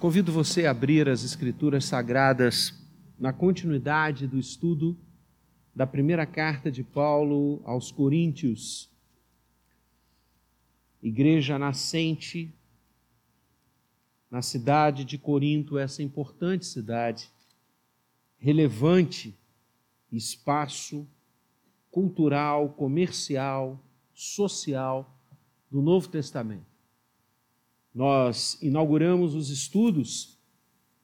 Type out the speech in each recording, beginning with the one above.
Convido você a abrir as Escrituras Sagradas na continuidade do estudo da primeira carta de Paulo aos Coríntios. Igreja nascente na cidade de Corinto, essa importante cidade, relevante espaço cultural, comercial, social do Novo Testamento nós inauguramos os estudos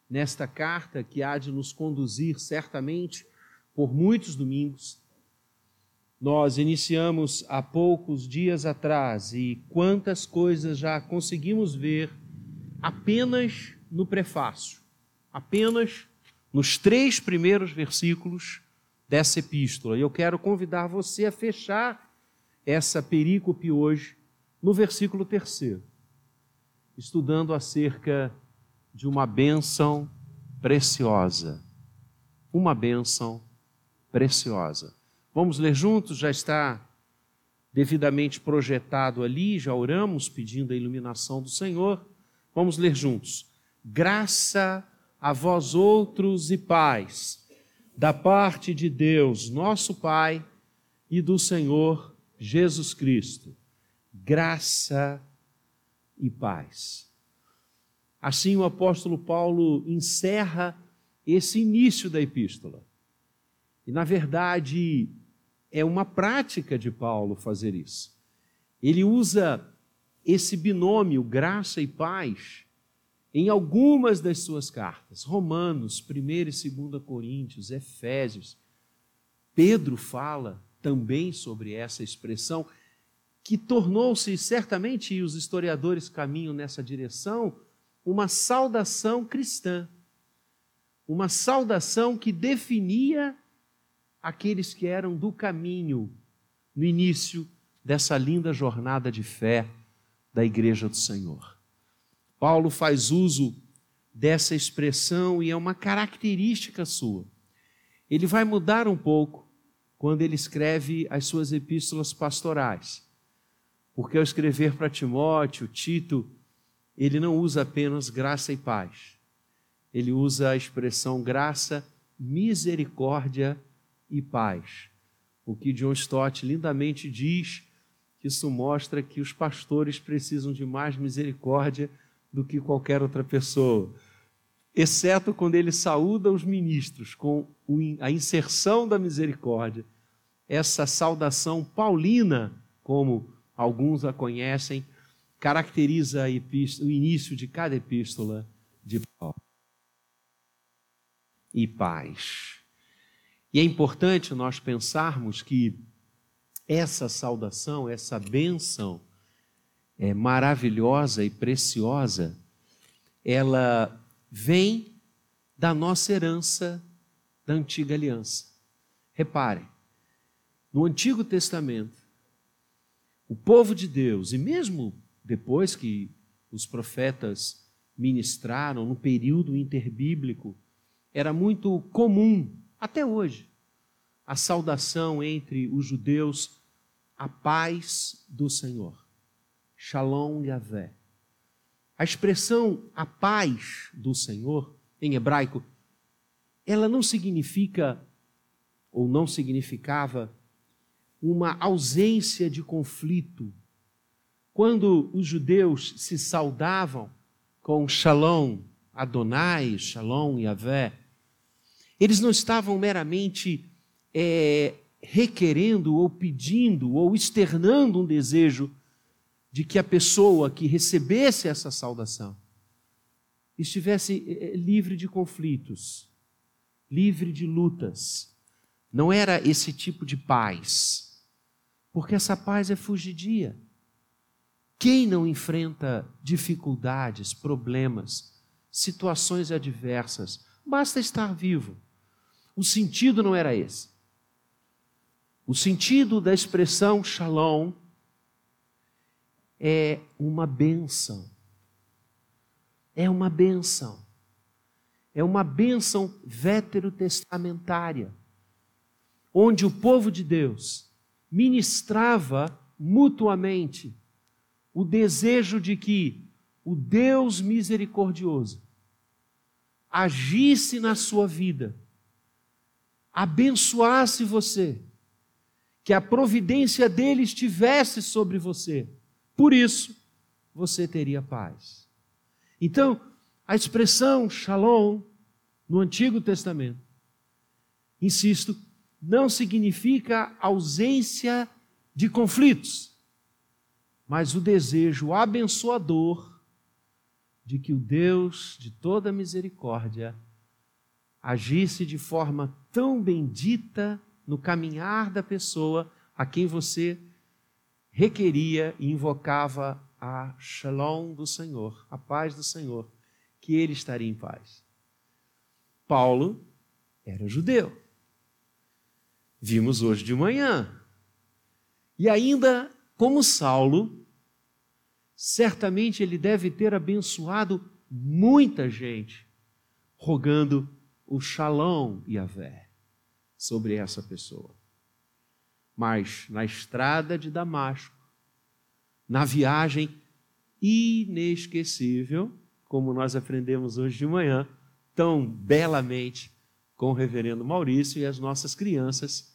nesta carta que há de nos conduzir certamente por muitos domingos. Nós iniciamos há poucos dias atrás e quantas coisas já conseguimos ver apenas no prefácio, apenas nos três primeiros versículos dessa epístola. E eu quero convidar você a fechar essa perícope hoje no versículo terceiro estudando acerca de uma bênção preciosa. Uma bênção preciosa. Vamos ler juntos? Já está devidamente projetado ali, já oramos pedindo a iluminação do Senhor. Vamos ler juntos. Graça a vós outros e paz, da parte de Deus, nosso Pai, e do Senhor Jesus Cristo. Graça e paz. Assim, o apóstolo Paulo encerra esse início da epístola. E, na verdade, é uma prática de Paulo fazer isso. Ele usa esse binômio, graça e paz, em algumas das suas cartas. Romanos, 1 e 2 Coríntios, Efésios. Pedro fala também sobre essa expressão que tornou-se, certamente, e os historiadores caminham nessa direção, uma saudação cristã. Uma saudação que definia aqueles que eram do caminho no início dessa linda jornada de fé da Igreja do Senhor. Paulo faz uso dessa expressão e é uma característica sua. Ele vai mudar um pouco quando ele escreve as suas epístolas pastorais. Porque ao escrever para Timóteo, Tito, ele não usa apenas graça e paz. Ele usa a expressão graça, misericórdia e paz. O que John Stott lindamente diz, que isso mostra que os pastores precisam de mais misericórdia do que qualquer outra pessoa. Exceto quando ele saúda os ministros com a inserção da misericórdia, essa saudação paulina, como alguns a conhecem, caracteriza a o início de cada epístola de Paulo. E paz. E é importante nós pensarmos que essa saudação, essa bênção é maravilhosa e preciosa, ela vem da nossa herança da antiga aliança. Reparem, no Antigo Testamento, o povo de Deus, e mesmo depois que os profetas ministraram, no período interbíblico, era muito comum, até hoje, a saudação entre os judeus, a paz do Senhor. Shalom Yahvé. A expressão a paz do Senhor, em hebraico, ela não significa, ou não significava, uma ausência de conflito. Quando os judeus se saudavam com Shalom Adonai, Shalom Yahvé, eles não estavam meramente é, requerendo ou pedindo ou externando um desejo de que a pessoa que recebesse essa saudação estivesse é, é, livre de conflitos, livre de lutas. Não era esse tipo de paz porque essa paz é fugidia. Quem não enfrenta dificuldades, problemas, situações adversas, basta estar vivo. O sentido não era esse. O sentido da expressão shalom é uma benção. É uma benção. É uma benção veterotestamentária, onde o povo de Deus ministrava mutuamente o desejo de que o Deus misericordioso agisse na sua vida, abençoasse você, que a providência dele estivesse sobre você, por isso você teria paz. Então, a expressão shalom no Antigo Testamento, insisto, não significa ausência de conflitos, mas o desejo abençoador de que o Deus de toda misericórdia agisse de forma tão bendita no caminhar da pessoa a quem você requeria e invocava a shalom do Senhor, a paz do Senhor, que ele estaria em paz. Paulo era judeu. Vimos hoje de manhã. E ainda, como Saulo, certamente ele deve ter abençoado muita gente, rogando o shalom Yahvé sobre essa pessoa. Mas na estrada de Damasco, na viagem inesquecível, como nós aprendemos hoje de manhã, tão belamente com o reverendo Maurício e as nossas crianças,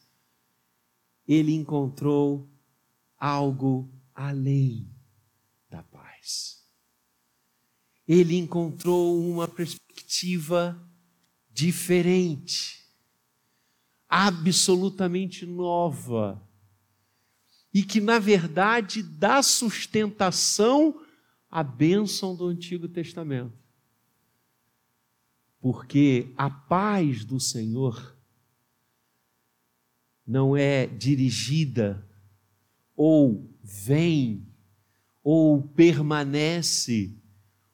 ele encontrou algo além da paz. Ele encontrou uma perspectiva diferente, absolutamente nova, e que, na verdade, dá sustentação à bênção do Antigo Testamento. Porque a paz do Senhor não é dirigida ou vem ou permanece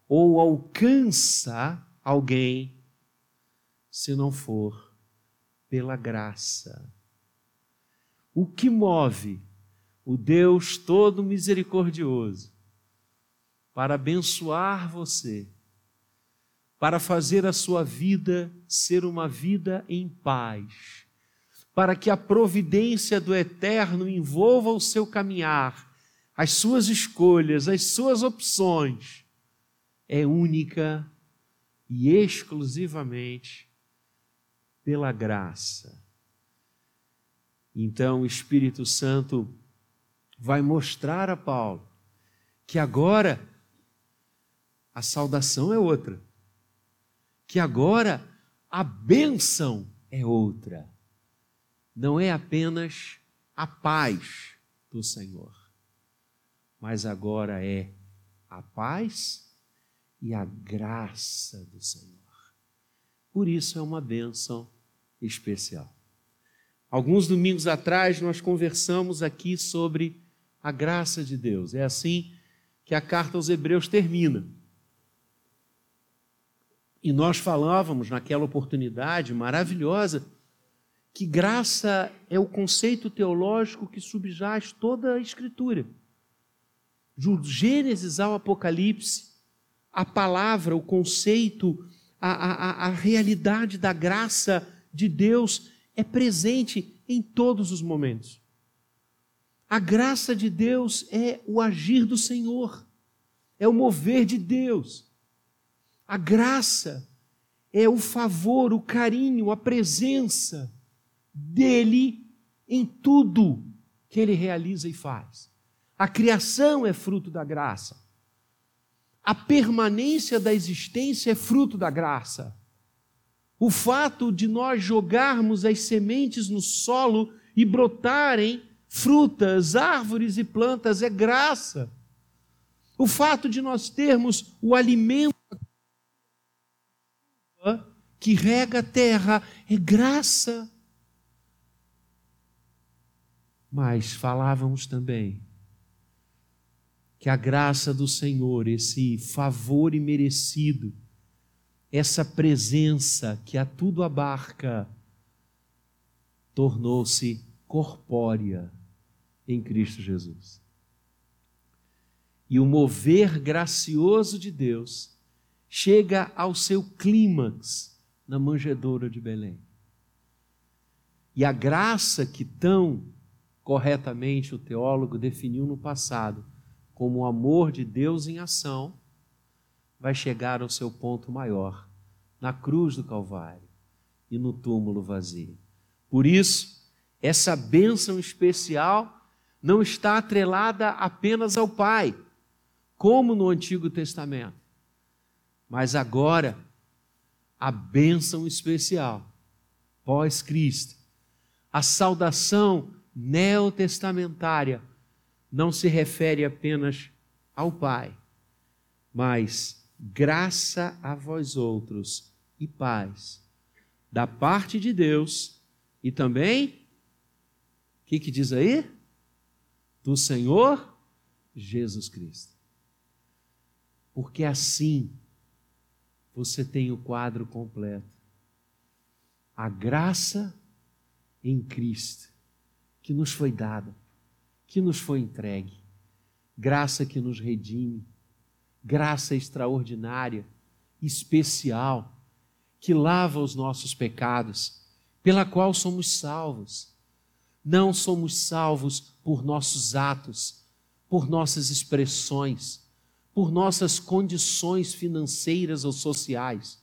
ou alcança alguém se não for pela graça. O que move o Deus todo misericordioso para abençoar você, para fazer a sua vida ser uma vida em paz, para que a providência do Eterno envolva o seu caminhar as suas escolhas, as suas opções, é única e exclusivamente pela graça. Então o Espírito Santo vai mostrar a Paulo que agora a saudação é outra, que agora a bênção é outra. Não é apenas a paz do Senhor mas agora é a paz e a graça do Senhor. Por isso é uma bênção especial. Alguns domingos atrás nós conversamos aqui sobre a graça de Deus. É assim que a carta aos Hebreus termina. E nós falávamos naquela oportunidade maravilhosa que graça é o conceito teológico que subjaz toda a Escritura do Gênesis ao Apocalipse, a palavra, o conceito, a, a, a realidade da graça de Deus é presente em todos os momentos. A graça de Deus é o agir do Senhor, é o mover de Deus. A graça é o favor, o carinho, a presença dele em tudo que ele realiza e faz. A criação é fruto da graça. A permanência da existência é fruto da graça. O fato de nós jogarmos as sementes no solo e brotarem frutas, árvores e plantas é graça. O fato de nós termos o alimento que rega a terra é graça. Mas falávamos também que a graça do Senhor, esse favor imerecido, essa presença que a tudo abarca, tornou-se corpórea em Cristo Jesus. E o mover gracioso de Deus chega ao seu clímax na manjedoura de Belém. E a graça que tão corretamente o teólogo definiu no passado, como o amor de Deus em ação vai chegar ao seu ponto maior na cruz do Calvário e no túmulo vazio. Por isso, essa bênção especial não está atrelada apenas ao Pai, como no Antigo Testamento, mas agora a bênção especial pós-Cristo, a saudação neotestamentária não se refere apenas ao Pai, mas graça a vós outros e paz da parte de Deus e também, o que, que diz aí? Do Senhor Jesus Cristo. Porque assim você tem o quadro completo. A graça em Cristo que nos foi dada, que nos foi entregue, graça que nos redime, graça extraordinária, especial que lava os nossos pecados, pela qual somos salvos. Não somos salvos por nossos atos, por nossas expressões, por nossas condições financeiras ou sociais.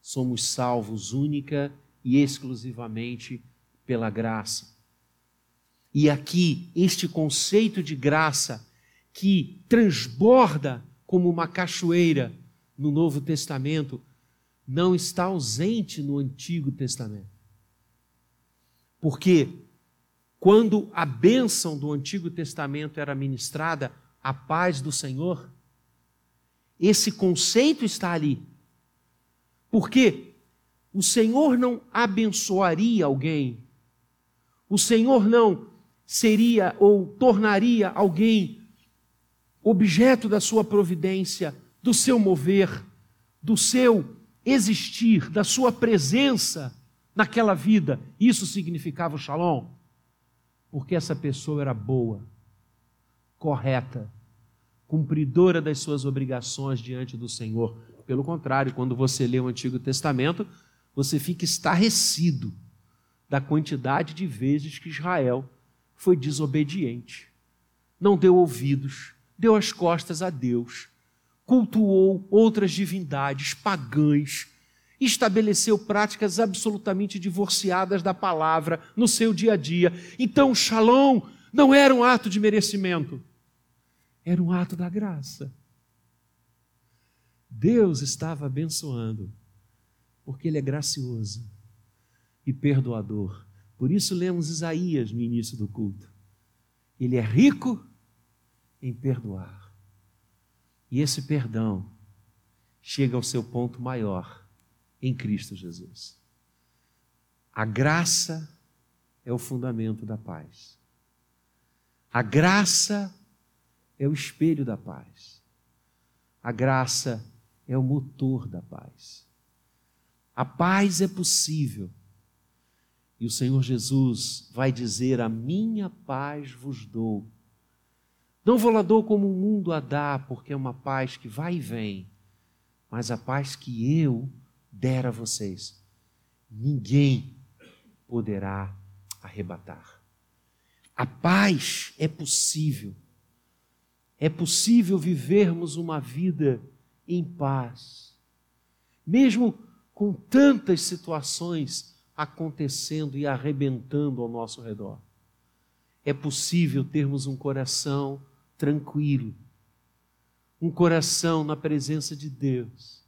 Somos salvos única e exclusivamente pela graça. E aqui, este conceito de graça que transborda como uma cachoeira no Novo Testamento não está ausente no Antigo Testamento. Porque quando a bênção do Antigo Testamento era ministrada, a paz do Senhor, esse conceito está ali. Porque o Senhor não abençoaria alguém, o Senhor não seria ou tornaria alguém objeto da sua providência, do seu mover, do seu existir, da sua presença naquela vida, isso significava o shalom? Porque essa pessoa era boa, correta, cumpridora das suas obrigações diante do Senhor. Pelo contrário, quando você lê o Antigo Testamento, você fica estarrecido da quantidade de vezes que Israel foi desobediente, não deu ouvidos, deu as costas a Deus cultuou outras divindades pagãs, estabeleceu práticas absolutamente divorciadas da palavra no seu dia a dia. Então, Shalom não era um ato de merecimento, era um ato da graça. Deus estava abençoando, porque Ele é gracioso e perdoador. Por isso lemos Isaías no início do culto. Ele é rico em perdoar. E esse perdão chega ao seu ponto maior em Cristo Jesus. A graça é o fundamento da paz. A graça é o espelho da paz. A graça é o motor da paz. A paz é possível. E o Senhor Jesus vai dizer: A minha paz vos dou não vou lá dou como o mundo a dá, porque é uma paz que vai e vem, mas a paz que eu der a vocês, ninguém poderá arrebatar. A paz é possível. É possível vivermos uma vida em paz, mesmo com tantas situações acontecendo e arrebentando ao nosso redor. É possível termos um coração tranquilo, um coração na presença de Deus.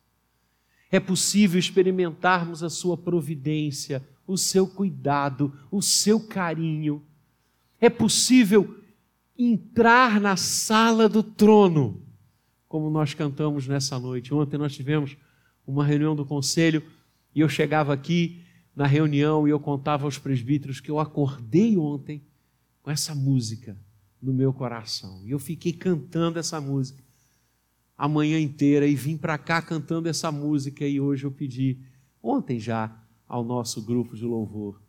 É possível experimentarmos a Sua providência, o seu cuidado, o seu carinho. É possível entrar na sala do trono, como nós cantamos nessa noite. Ontem nós tivemos uma reunião do conselho e eu chegava aqui na reunião e eu contava aos presbíteros que eu acordei ontem com essa música no meu coração. E eu fiquei cantando essa música a manhã inteira e vim para cá cantando essa música e hoje eu pedi, ontem já, ao nosso grupo de louvor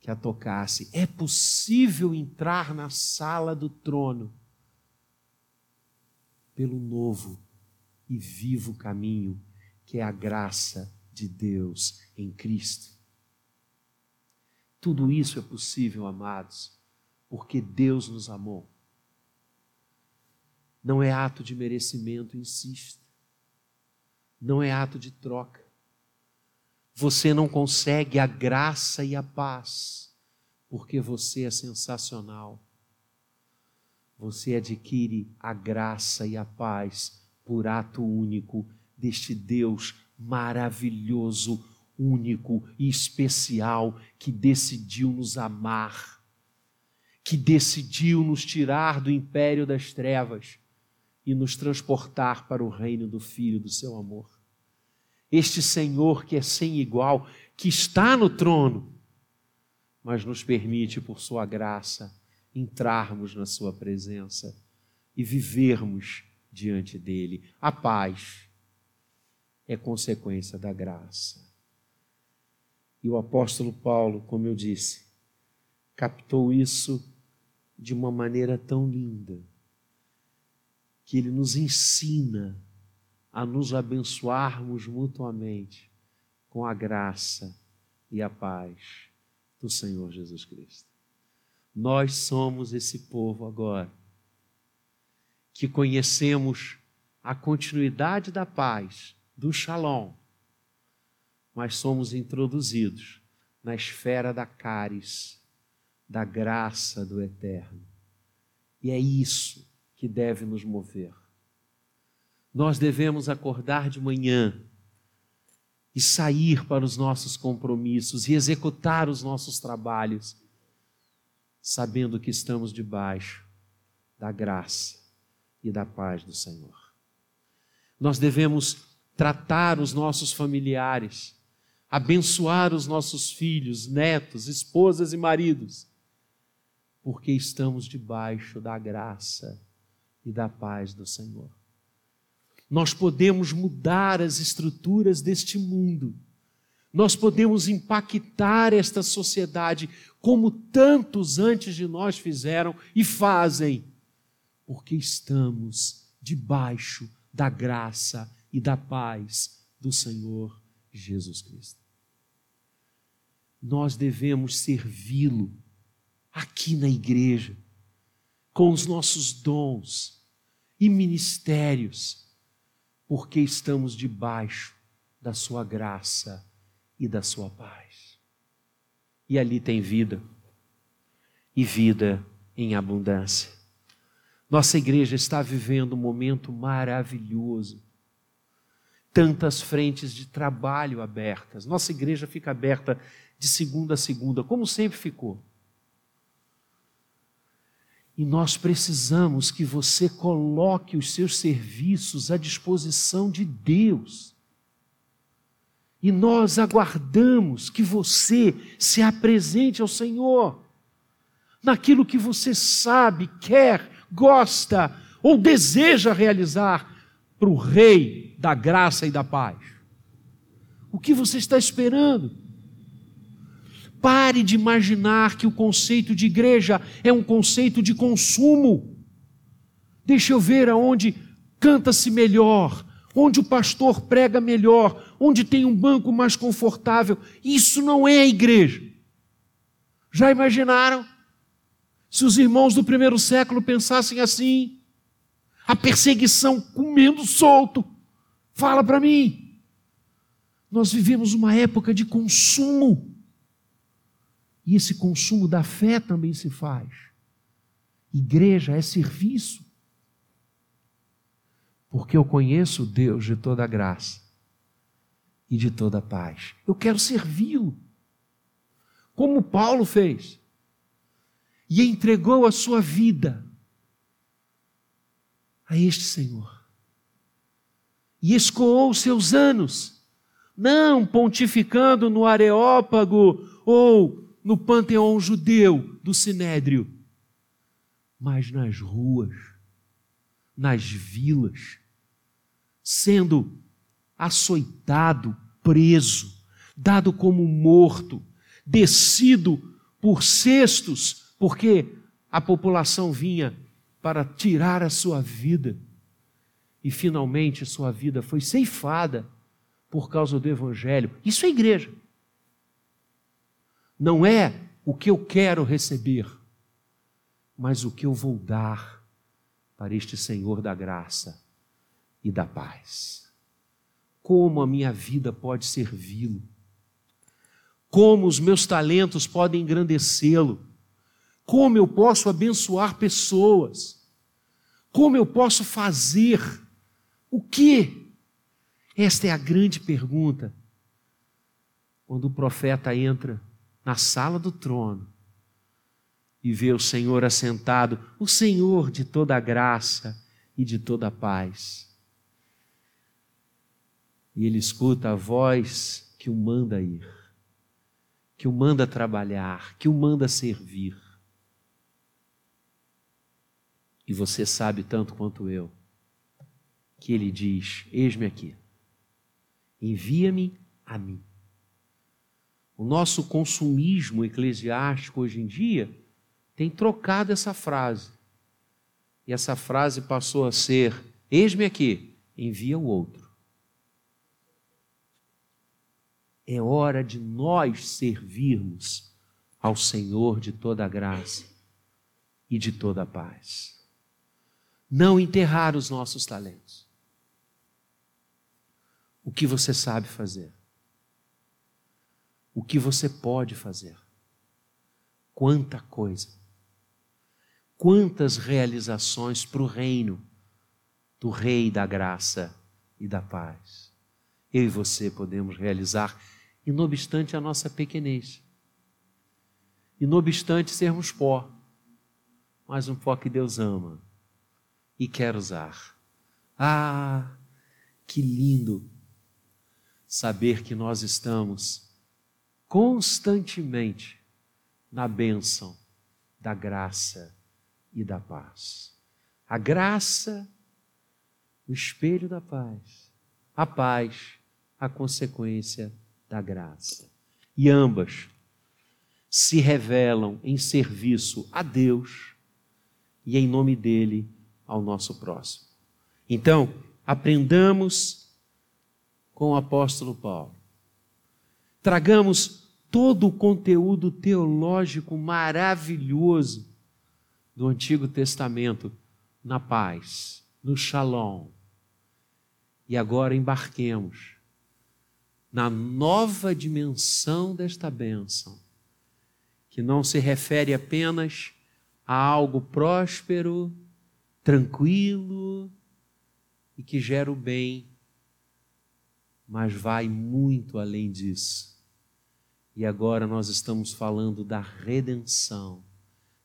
que a tocasse. É possível entrar na sala do trono pelo novo e vivo caminho que é a graça de Deus em Cristo. Tudo isso é possível, amados porque Deus nos amou. Não é ato de merecimento, insisto. Não é ato de troca. Você não consegue a graça e a paz porque você é sensacional. Você adquire a graça e a paz por ato único deste Deus maravilhoso, único e especial que decidiu nos amar, que decidiu nos tirar do império das trevas e nos transportar para o reino do Filho do seu amor. Este Senhor que é sem igual, que está no trono, mas nos permite, por Sua graça, entrarmos na Sua presença e vivermos diante dele. A paz é consequência da graça. E o apóstolo Paulo, como eu disse, captou isso de uma maneira tão linda, que ele nos ensina a nos abençoarmos mutuamente com a graça e a paz do Senhor Jesus Cristo. Nós somos esse povo agora, que conhecemos a continuidade da paz, do shalom, mas somos introduzidos na esfera da caris, da graça do eterno. E é isso que deve nos mover. Nós devemos acordar de manhã e sair para os nossos compromissos e executar os nossos trabalhos, sabendo que estamos debaixo da graça e da paz do Senhor. Nós devemos tratar os nossos familiares, abençoar os nossos filhos, netos, esposas e maridos, porque estamos debaixo da graça e da paz do Senhor nós podemos mudar as estruturas deste mundo. Nós podemos impactar esta sociedade como tantos antes de nós fizeram e fazem, porque estamos debaixo da graça e da paz do Senhor Jesus Cristo. Nós devemos servi-lo aqui na igreja, com os nossos dons e ministérios porque estamos debaixo da Sua graça e da Sua paz. E ali tem vida, e vida em abundância. Nossa igreja está vivendo um momento maravilhoso. Tantas frentes de trabalho abertas. Nossa igreja fica aberta de segunda a segunda, como sempre ficou. E nós precisamos que você coloque os seus serviços à disposição de Deus. E nós aguardamos que você se apresente ao Senhor naquilo que você sabe, quer, gosta ou deseja realizar para o Rei da graça e da paz. O que você está esperando? Pare de imaginar que o conceito de igreja é um conceito de consumo. Deixa eu ver aonde canta-se melhor, onde o pastor prega melhor, onde tem um banco mais confortável. Isso não é a igreja. Já imaginaram? Se os irmãos do primeiro século pensassem assim, a perseguição comendo solto. Fala para mim. Nós vivemos uma época de consumo. E esse consumo da fé também se faz. Igreja é serviço. Porque eu conheço Deus de toda graça e de toda paz. Eu quero servi-lo. Como Paulo fez. E entregou a sua vida a este Senhor. E escoou os seus anos, não pontificando no Areópago ou no panteão judeu do Sinédrio, mas nas ruas, nas vilas, sendo açoitado, preso, dado como morto, descido por cestos, porque a população vinha para tirar a sua vida. E finalmente sua vida foi ceifada por causa do Evangelho. Isso é igreja não é o que eu quero receber, mas o que eu vou dar para este Senhor da graça e da paz. Como a minha vida pode servi-lo? como os meus talentos podem engrandecê-lo, como eu posso abençoar pessoas, como eu posso fazer, o que? Esta é a grande pergunta. Quando o profeta entra na sala do trono e vê o Senhor assentado, o Senhor de toda a graça e de toda a paz. E ele escuta a voz que o manda ir que o manda trabalhar, que o manda servir. E você sabe tanto quanto eu que ele diz: Eis-me aqui, envia-me a mim. O nosso consumismo eclesiástico hoje em dia tem trocado essa frase. E essa frase passou a ser: Eis-me aqui, envia o outro. é hora de nós servirmos ao Senhor de toda a graça e de toda a paz. Não enterrar os nossos talentos. O que você sabe fazer? O que você pode fazer? Quanta coisa! Quantas realizações para o reino do Rei da graça e da paz. Eu e você podemos realizar e não obstante a nossa pequenez, e não obstante sermos pó, mas um pó que Deus ama e quer usar. Ah, que lindo saber que nós estamos constantemente na bênção da graça e da paz. A graça, o espelho da paz, a paz, a consequência da graça. E ambas se revelam em serviço a Deus e em nome dele ao nosso próximo. Então, aprendamos com o apóstolo Paulo. Tragamos todo o conteúdo teológico maravilhoso do Antigo Testamento na paz, no shalom. E agora embarquemos na nova dimensão desta bênção, que não se refere apenas a algo próspero, tranquilo e que gera o bem, mas vai muito além disso. E agora nós estamos falando da redenção,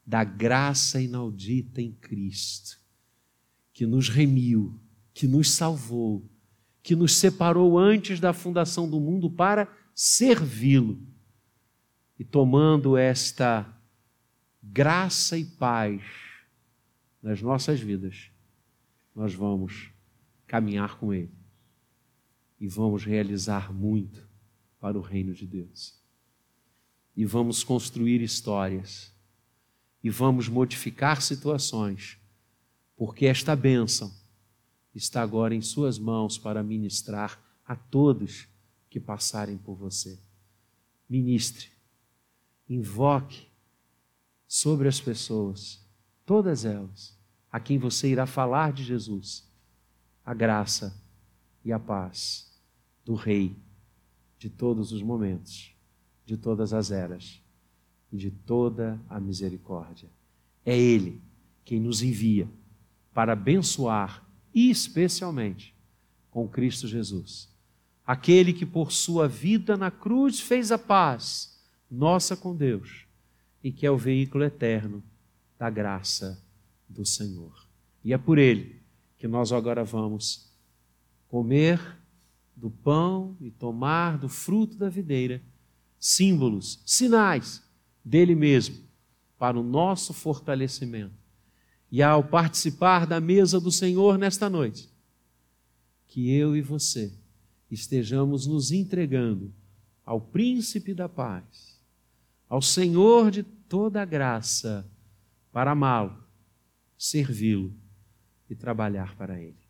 da graça inaudita em Cristo, que nos remiu, que nos salvou que nos separou antes da fundação do mundo para servi-lo. E tomando esta graça e paz nas nossas vidas, nós vamos caminhar com Ele e vamos realizar muito para o reino de Deus. E vamos construir histórias e vamos modificar situações, porque esta bênção está agora em Suas mãos para ministrar a todos que passarem por você. Ministre, invoque sobre as pessoas, todas elas, a quem você irá falar de Jesus, a graça e a paz do Rei de todos os momentos, de todas as eras e de toda a misericórdia. É Ele quem nos envia para abençoar especialmente com Cristo Jesus. Aquele que por sua vida na cruz fez a paz nossa com Deus e que é o veículo eterno da graça do Senhor. E é por ele que nós agora vamos comer do pão e tomar do fruto da videira, símbolos, sinais dele mesmo, para o nosso fortalecimento e ao participar da mesa do Senhor nesta noite, que eu e você estejamos nos entregando ao Príncipe da Paz, ao Senhor de toda a graça, para amá-lo, servi-lo e trabalhar para Ele.